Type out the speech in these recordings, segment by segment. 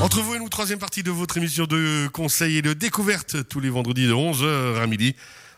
Entre vous et nous, troisième partie de votre émission de conseil et de découverte tous les vendredis de 11h à midi.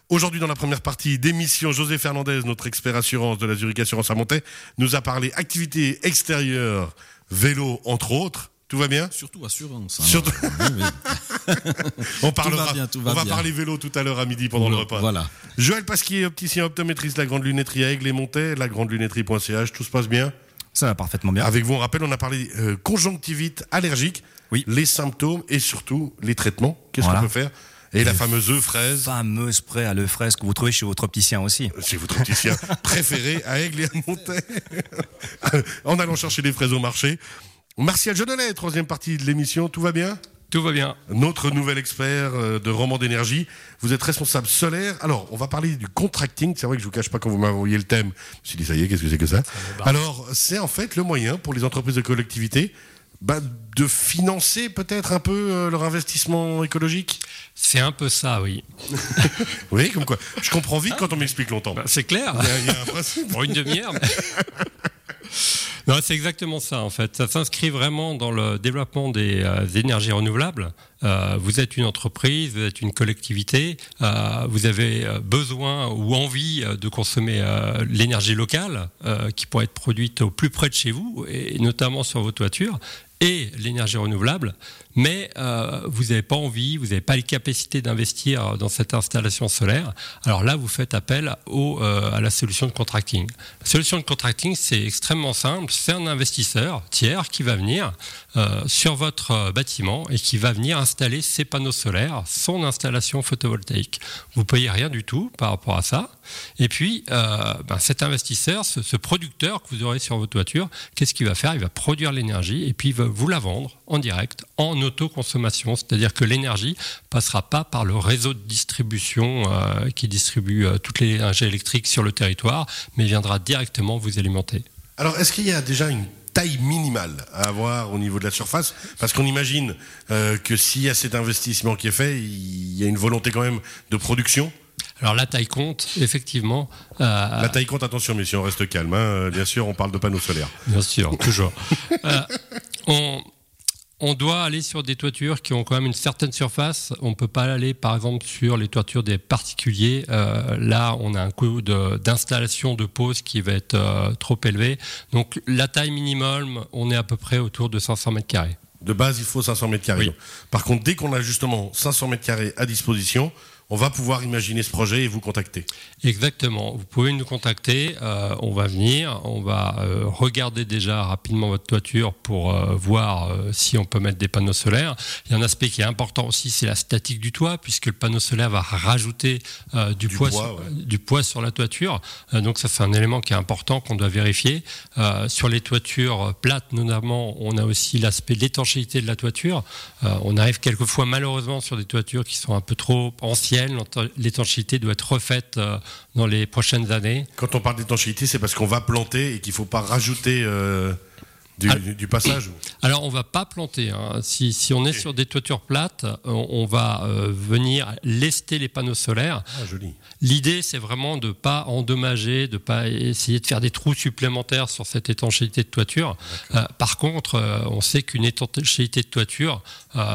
Aujourd'hui, dans la première partie d'émission, José Fernandez, notre expert assurance de la Zurich Assurance à Montaix, nous a parlé activité extérieure, vélo, entre autres. Tout va bien? Surtout assurance. hein. Surtout-. On parlera. va bien, tout va on va bien. parler vélo tout à l'heure à midi pendant le repas. Voilà. Joël Pasquier, opticien optométriste, la grande lunetterie à Aigle et Montaix, la grande lunetterie.ch, tout se passe bien? Ça va parfaitement bien. Avec vous, on rappelle, on a parlé euh, conjonctivite allergique, Oui. les symptômes et surtout les traitements. Qu'est-ce Voilà. qu'on peut faire Et la fameuse œuf fraise, Fameux spray à l'œuf fraise que vous trouvez chez votre opticien aussi. c'est votre opticien préféré à Aigle et à Montaix. en allant chercher des fraises au marché. Martial Jeunonnet, troisième partie de l'émission, tout va bien? Tout va bien. notre nouvel expert euh, de roman d'énergie. Vous êtes responsable solaire. Alors, on va parler du contracting. C'est vrai que je vous cache pas quand vous m'avez envoyé le thème. Je me suis dit, ça y est, qu'est-ce que c'est que ça Alors, c'est en fait le moyen pour les entreprises de collectivité bah, de financer peut-être un peu euh, leur investissement écologique. C'est un peu ça, oui. Oui, comme quoi. Je comprends vite quand on m'explique longtemps. Bah, c'est clair. Il y, a, il y a un principe. Pour une demi-heure. c'est exactement ça en fait. Ça s'inscrit vraiment dans le développement des euh, énergies renouvelables. Euh, vous êtes une entreprise, vous êtes une collectivité, euh, vous avez besoin ou envie de consommer l'énergie locale qui pourrait être produite au plus près de chez vous et notamment sur vos toitures et l'énergie renouvelable, mais euh, vous n'avez pas envie, vous n'avez pas les capacités d'investir dans cette installation solaire. Alors là, vous faites appel euh, à la solution de contracting. La solution de contracting, c'est extrêmement simple. C'est un investisseur tiers qui va venir euh, sur votre euh, bâtiment et qui va venir installer ses panneaux solaires, son installation photovoltaïque. Vous payez rien du tout par rapport à ça. Et puis, euh, ben, cet investisseur, ce, ce producteur que vous aurez sur votre toiture, qu'est-ce qu'il va faire? Il va produire l'énergie et puis il va vous la vendre en direct, en autoconsommation. C'est-à-dire que l'énergie passera pas par le réseau de distribution euh, qui distribue euh, toutes les énergies électriques sur le territoire, mais viendra directement vous alimenter. Alors, est-ce qu'il y a déjà une taille minimale à avoir au niveau de la surface? Parce qu'on imagine euh, que s'il y a cet investissement qui est fait, il y a une volonté quand même de production? Alors la taille compte, effectivement. euh, La taille compte, attention, mais si on reste calme, hein, bien sûr, on parle de panneaux solaires. Bien sûr, toujours. Euh, on, on doit aller sur des toitures qui ont quand même une certaine surface. On ne peut pas aller, par exemple, sur les toitures des particuliers. Euh, là, on a un coût de- d'installation de, pose qui va être euh, trop élevé. Donc, la taille minimum, on est à peu près autour de 500 mètres carrés. De base, il faut 500 mètres carrés. Oui. Par contre, dès qu'on a justement 500 mètres carrés à disposition, on va pouvoir imaginer ce projet et vous contacter. Exactement. Vous pouvez nous contacter. euh, on va venir. On va euh, regarder déjà rapidement votre toiture pour euh, voir euh, si on peut mettre des panneaux solaires. Il y a un aspect qui est important aussi, c'est la statique du toit, puisque le panneau solaire va rajouter euh, du, Du poids, sur, ouais. du poids sur la toiture. Euh, donc ça, c'est un élément qui est important qu'on doit vérifier. Euh, sur les toitures plates, notamment, on a aussi l'aspect de l'étanchéité de la toiture. Euh, on arrive quelquefois malheureusement sur des toitures qui sont un peu trop anciennes. L'étanchéité doit être refaite euh, dans les prochaines années. Quand on parle d'étanchéité, c'est parce qu'on va planter et qu'il ne faut pas rajouter euh, du, du- du passage. Alors on va pas planter. hein. Si, si on est sur des toitures plates, on, on va euh, venir lester les panneaux solaires. Ah, joli. L'idée, c'est vraiment de pas endommager, de pas essayer de faire des trous supplémentaires sur cette étanchéité de toiture. Euh, par contre, euh, on sait qu'une étanchéité de toiture,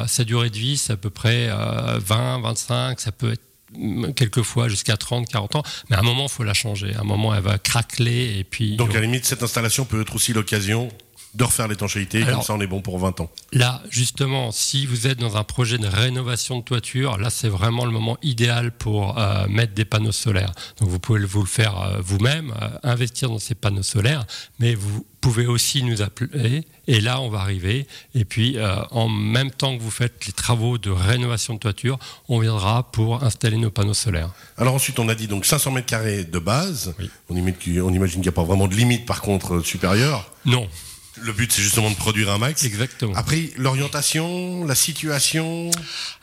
sa durée de vie, c'est à peu près euh, 20, 25, ça peut être mm, quelquefois jusqu'à 30, 40 ans, mais à un moment, il faut la changer. À un moment, elle va craqueler et puis... Donc, à la limite, cette installation peut être aussi l'occasion de refaire l'étanchéité. Comme ça, on est bon pour 20 ans. Là, justement, si vous êtes dans un projet de rénovation de toiture, là, c'est vraiment le moment idéal pour euh, mettre des panneaux solaires. Donc, vous pouvez vous le faire euh, vous-même, euh, investir dans ces panneaux solaires, mais vous pouvez aussi nous appeler. Et là, on va arriver. Et puis, en même temps que vous faites les travaux de rénovation de toiture, on viendra pour installer nos panneaux solaires. Alors ensuite, on a dit donc 500 mètres carrés de base. Oui. On, imagine qu'il- on imagine qu'il n'y a pas vraiment de limite, par contre, supérieure. Non, Le but, c'est justement de produire un max. exactement. Après, l'orientation, la situation.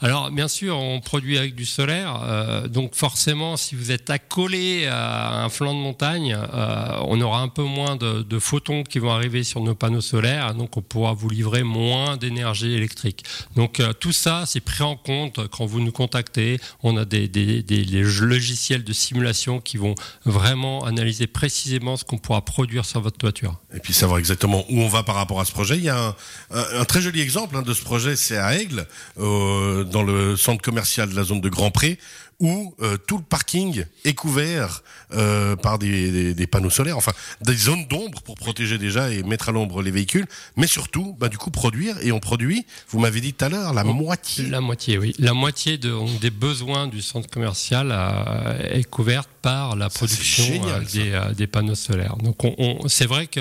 Alors, bien sûr, on produit avec du solaire. euh, donc, forcément, si vous êtes accolé à un flanc de montagne, euh, on aura un peu moins de, de photons qui vont arriver sur nos panneaux solaires. Donc, on pourra vous livrer moins d'énergie électrique. Donc, euh, tout ça, c'est pris en compte quand vous nous contactez. On a des, des- des- des logiciels de simulation qui vont vraiment analyser précisément ce qu'on pourra produire sur votre toiture. Et puis savoir exactement où on va par rapport à ce projet. Il y a un, très joli exemple hein, de ce projet, c'est à Aigle, euh, dans le centre commercial de la zone de Grand Pré, où euh, tout le parking est couvert euh, par des, des, des, panneaux solaires, enfin des zones d'ombre pour protéger déjà et mettre à l'ombre les véhicules, mais surtout, bah, du coup, produire. Et on produit, vous m'avez dit tout à l'heure, la Oh, moitié. La moitié, oui. La moitié de, donc, des besoins du centre commercial euh, est couverte par la production génial, des, des panneaux solaires. Donc on, on- c'est vrai que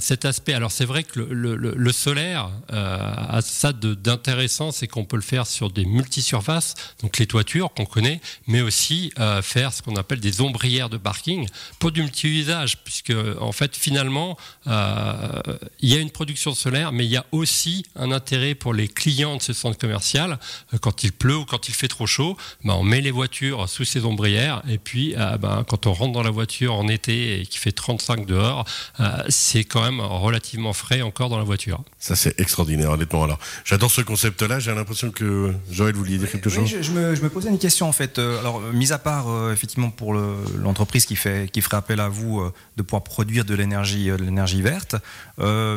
cet aspect, alors c'est vrai que le, le- le solaire a ça d'intéressant, c'est qu'on peut le faire sur des multisurfaces, donc les toitures qu'on connaît, mais aussi euh, faire ce qu'on appelle des ombrières de parking pour du multi-usage, puisque en fait finalement euh, il y a une production solaire, mais il y a aussi un intérêt pour les clients de ce centre commercial. Euh, Quand il pleut ou quand il fait trop chaud, ben, on met les voitures sous ces ombrières et puis euh, ben, quand on rentre dans la voiture en été et qu'il fait 35 dehors, euh, c'est quand même relativement frais encore dans la voiture. Ça, c'est extraordinaire, honnêtement. Alors, j'adore ce concept-là. J'ai l'impression que Joël, vous vouliez dire quelque Oui, chose? je, je me, je me posais une question en fait. Euh, alors, euh, mis à part euh, effectivement pour le- l'entreprise qui fait qui ferait appel à vous euh, de pouvoir produire de l'énergie euh, l'énergie verte,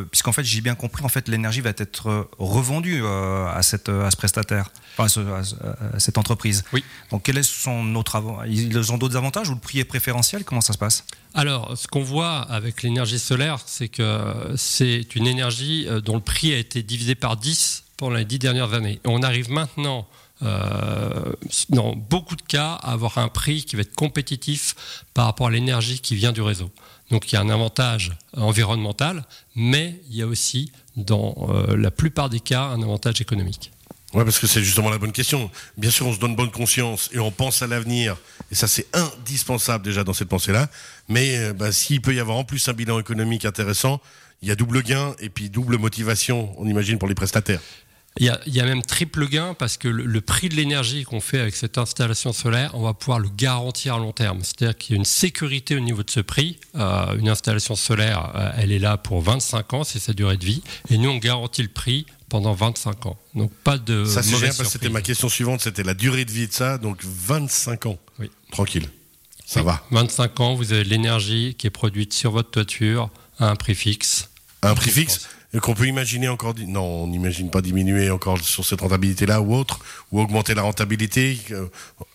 puisqu'en fait j'ai bien compris en fait l'énergie va être revendue à cette à ce prestataire, enfin à, ce- à ce- à cette entreprise. Oui. Donc quel est son autre Ils ont d'autres avantages ou le prix est préférentiel? Comment ça se passe? Alors, ce qu'on voit avec l'énergie solaire, c'est que c'est une énergie dont le prix a été divisé par 10 pendant les 10 dernières années. On arrive maintenant, dans beaucoup de cas, avoir un prix qui va être compétitif par rapport à l'énergie qui vient du réseau. Donc il y a un avantage environnemental, mais il y a aussi, dans euh, la plupart des cas, un avantage économique. Ouais, parce que c'est justement la bonne question. Bien sûr, on se donne bonne conscience et on pense à l'avenir. Et ça, c'est indispensable déjà dans cette pensée-là. Mais euh, bah, s'il peut y avoir en plus un bilan économique intéressant, il y a double gain et puis double motivation, on imagine, pour les prestataires. Il y, a, il y a même triple gain parce que le, le prix de l'énergie qu'on fait avec cette installation solaire, on va pouvoir le garantir à long terme. C'est-à-dire qu'il y a une sécurité au niveau de ce prix. Euh, une installation solaire, euh, elle est là pour 25 ans, c'est sa durée de vie. Et nous, on garantit le prix pendant 25 ans. Donc pas de ça, c'est parce que c'était ma question suivante, c'était la durée de vie de ça. Donc 25 ans. Oui. Tranquille. Ça Oui. va. 25 ans, vous avez l'énergie qui est produite sur votre toiture à un prix fixe. Un prix fixe qu'on peut imaginer encore. Non, on n'imagine pas diminuer encore sur cette rentabilité-là ou autre, ou augmenter la rentabilité. Euh,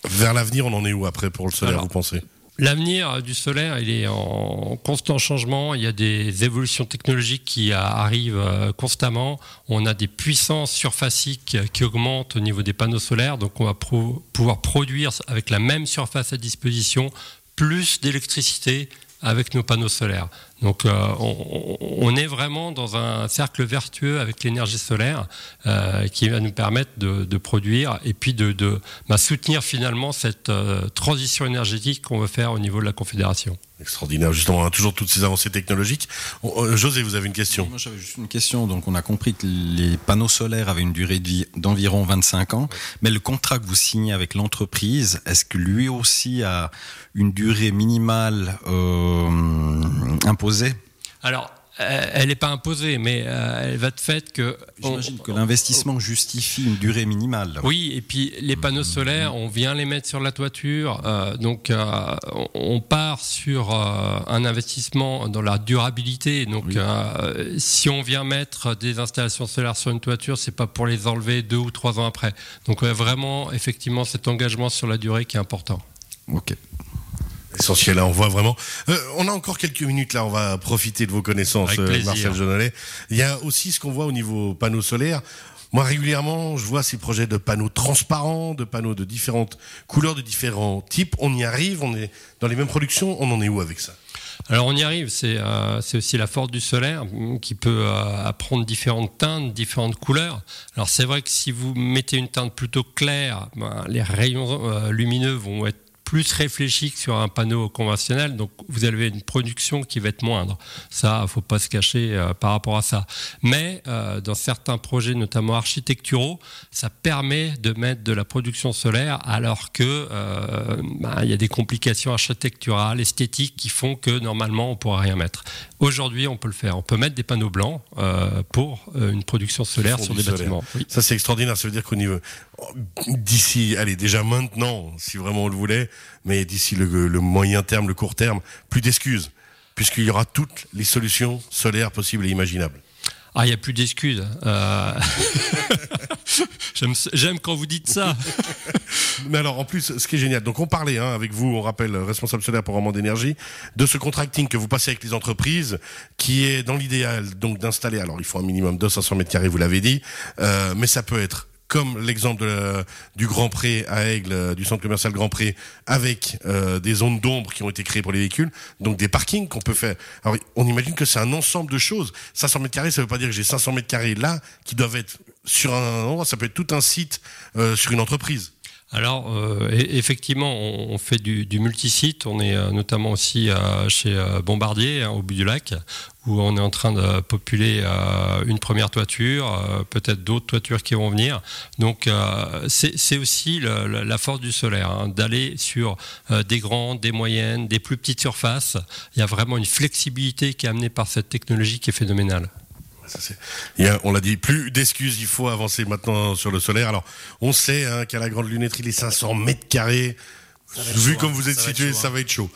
Vers l'avenir, on en est où après pour le solaire, Alors, vous pensez? L'avenir du solaire, il est en constant changement. Il y a des évolutions technologiques qui arrivent euh, constamment. On a des puissances surfaciques qui augmentent au niveau des panneaux solaires. Donc, on va pro- pouvoir produire avec la même surface à disposition plus d'électricité avec nos panneaux solaires. Donc, euh, on, on est vraiment dans un cercle vertueux avec l'énergie solaire euh, qui va nous permettre de, de produire et puis de, de bah, soutenir finalement cette euh, transition énergétique qu'on veut faire au niveau de la Confédération. Extraordinaire, justement, hein, toujours toutes ces avancées technologiques. On- José, vous avez une question Moi, j'avais juste une question. Donc, on a compris que les panneaux solaires avaient une durée de vie d'environ 25 ans. Mais le contrat que vous signez avec l'entreprise, est-ce que lui aussi a une durée minimale euh, imposée Alors, euh, elle n'est pas imposée, mais euh, elle va de fait que... J'imagine que l'investissement justifie une durée minimale. Oui, et puis les panneaux solaires, on vient les mettre sur la toiture, euh, donc euh, on- part sur euh, un investissement dans la durabilité. Donc, Oui. euh, si on vient mettre des installations solaires sur une toiture, c'est pas pour les enlever deux ou trois ans après. Donc, vraiment effectivement cet engagement sur la durée qui est important. Ok. Essentiel, là, on voit vraiment. Euh, on a encore quelques minutes là, on va profiter de vos connaissances, euh. Marcel Jonolet. Il y a aussi ce qu'on voit au niveau panneaux solaires. Moi, régulièrement, je vois ces projets de panneaux transparents, de panneaux de différentes couleurs, de différents types. On y arrive, on est dans les mêmes productions. On en est où avec ça? Alors on y arrive, c'est euh, c'est aussi la force du solaire qui peut euh, prendre différentes teintes, différentes couleurs. Alors c'est vrai que si vous mettez une teinte plutôt claire, ben, les rayons euh, lumineux vont être plus réfléchis que sur un panneau conventionnel, donc vous avez une production qui va être moindre. Ça, faut pas se cacher euh, par rapport à ça. Mais euh, dans certains projets, notamment architecturaux, ça permet de mettre de la production solaire, alors que euh, ben, il y a des complications architecturales, esthétiques, qui font que normalement on pourra rien mettre. Aujourd'hui, on peut le faire. On peut mettre des panneaux blancs euh, pour euh, une production solaire sur des solaire. bâtiments. Oui. Ça, c'est extraordinaire. Ça veut dire qu'au niveau d'ici, allez, déjà maintenant, si vraiment on le voulait, mais d'ici le, le moyen terme, le court terme, plus d'excuses. puisqu'il y aura toutes les solutions solaires possibles et imaginables. Ah, il n'y a plus d'excuses. Euh... J'aime quand vous dites ça. Mais alors, en plus, ce qui est génial, donc on parlait hein, avec vous, on rappelle, responsable solaire pour Romand d'énergie, de ce contracting que vous passez avec les entreprises, qui est dans l'idéal donc d'installer. Alors, il faut un minimum de 500 mètres carrés, vous l'avez dit, euh, mais ça peut être comme l'exemple du Grand Pré à Aigle, euh, du centre commercial Grand Pré, avec euh, des zones d'ombre qui ont été créées pour les véhicules, donc des parkings qu'on peut faire. Alors, on imagine que c'est un ensemble de choses. 500 mètres carrés, ça veut pas dire que j'ai 500 mètres carrés là qui doivent être sur un endroit. Ça peut être tout un site euh, sur une entreprise. Alors, euh, effectivement, on, fait du, du multisite. On est euh, notamment aussi euh, chez Bombardier, hein, au bout du lac, où on est en train de populer une première toiture, peut-être d'autres toitures qui vont venir. Donc, c'est aussi la force du solaire, hein, d'aller sur des grandes, des moyennes, des plus petites surfaces. Il y a vraiment une flexibilité qui est amenée par cette technologie qui est phénoménale on l'a dit, plus d'excuses, il faut avancer maintenant sur le solaire. Alors, on sait hein, qu'à la grande lunetterie, les 500 mètres carrés, Vu comme vous êtes situé, ça va être chaud.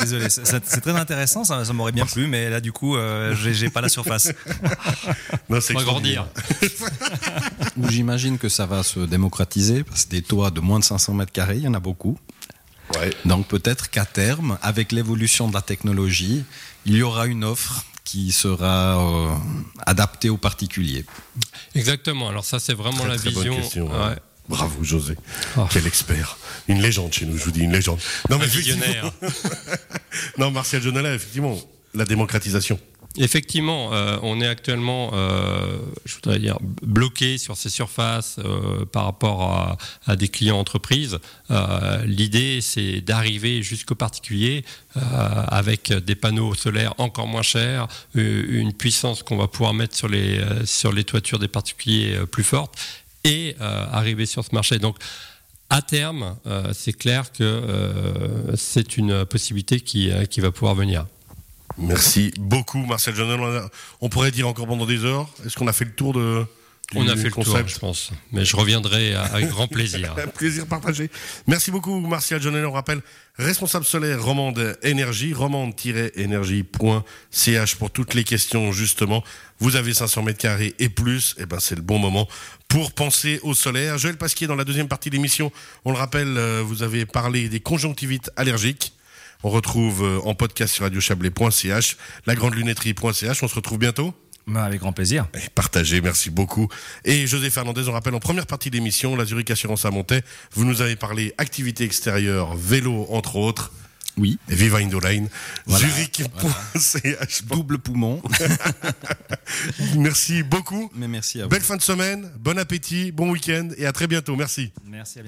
désolé, c'est très intéressant, ça, m'aurait bien plu, mais là du coup, euh, j'ai pas la surface. non, c'est grandir. J'imagine que ça va se démocratiser, parce que des toits de moins de 500 mètres carrés, il y en a beaucoup. Ouais. Donc peut-être qu'à terme, avec l'évolution de la technologie, il y aura une offre qui sera euh, adapté aux particuliers. Exactement. Alors ça, c'est vraiment la vision. Hein. Bravo José, oh. quel expert, une légende chez nous. Je vous dis une légende. Non mais visionnaire. non, Martial Jonala, effectivement, la démocratisation. Effectivement, euh, on est actuellement, euh, je voudrais dire, bloqué sur ces surfaces euh, par rapport à, des clients entreprises. L'idée, c'est d'arriver jusqu'au particulier avec des panneaux solaires encore moins chers, une puissance qu'on va pouvoir mettre sur les, sur les toitures des particuliers plus forte et arriver sur ce marché. Donc, à terme, c'est clair que c'est une possibilité qui, qui va pouvoir venir. Merci beaucoup, Marcel Jonel. On pourrait dire encore pendant des heures. Est-ce qu'on a fait le tour de. On a fait le tour, je pense. Mais je reviendrai avec grand plaisir. plaisir partagé. Merci beaucoup, Martial Jonel. On rappelle, responsable solaire Romande Énergie, romande-énergie.ch pour toutes les questions, justement. Vous avez 500 mètres carrés et plus, et eh ben c'est le bon moment pour penser au solaire. Joël Pasquier, dans la deuxième partie de l'émission, on le rappelle, euh, vous avez parlé des conjonctivites allergiques. On retrouve euh, en podcast sur radiochablais.ch, lagrandelunetterie.ch. On se retrouve bientôt bah, avec grand plaisir. Et partagez, merci beaucoup. Et José Fernandez, on rappelle en première partie d'émission, la Zurich Assurance à Montais, vous nous avez parlé activité extérieure, vélo entre autres. Oui. Et Viva Indoline. Zurich.ch. Double poumon. merci beaucoup. Mais merci à vous. Belle fin de semaine, bon appétit, bon week-end et à très bientôt. Merci. Merci à bientôt.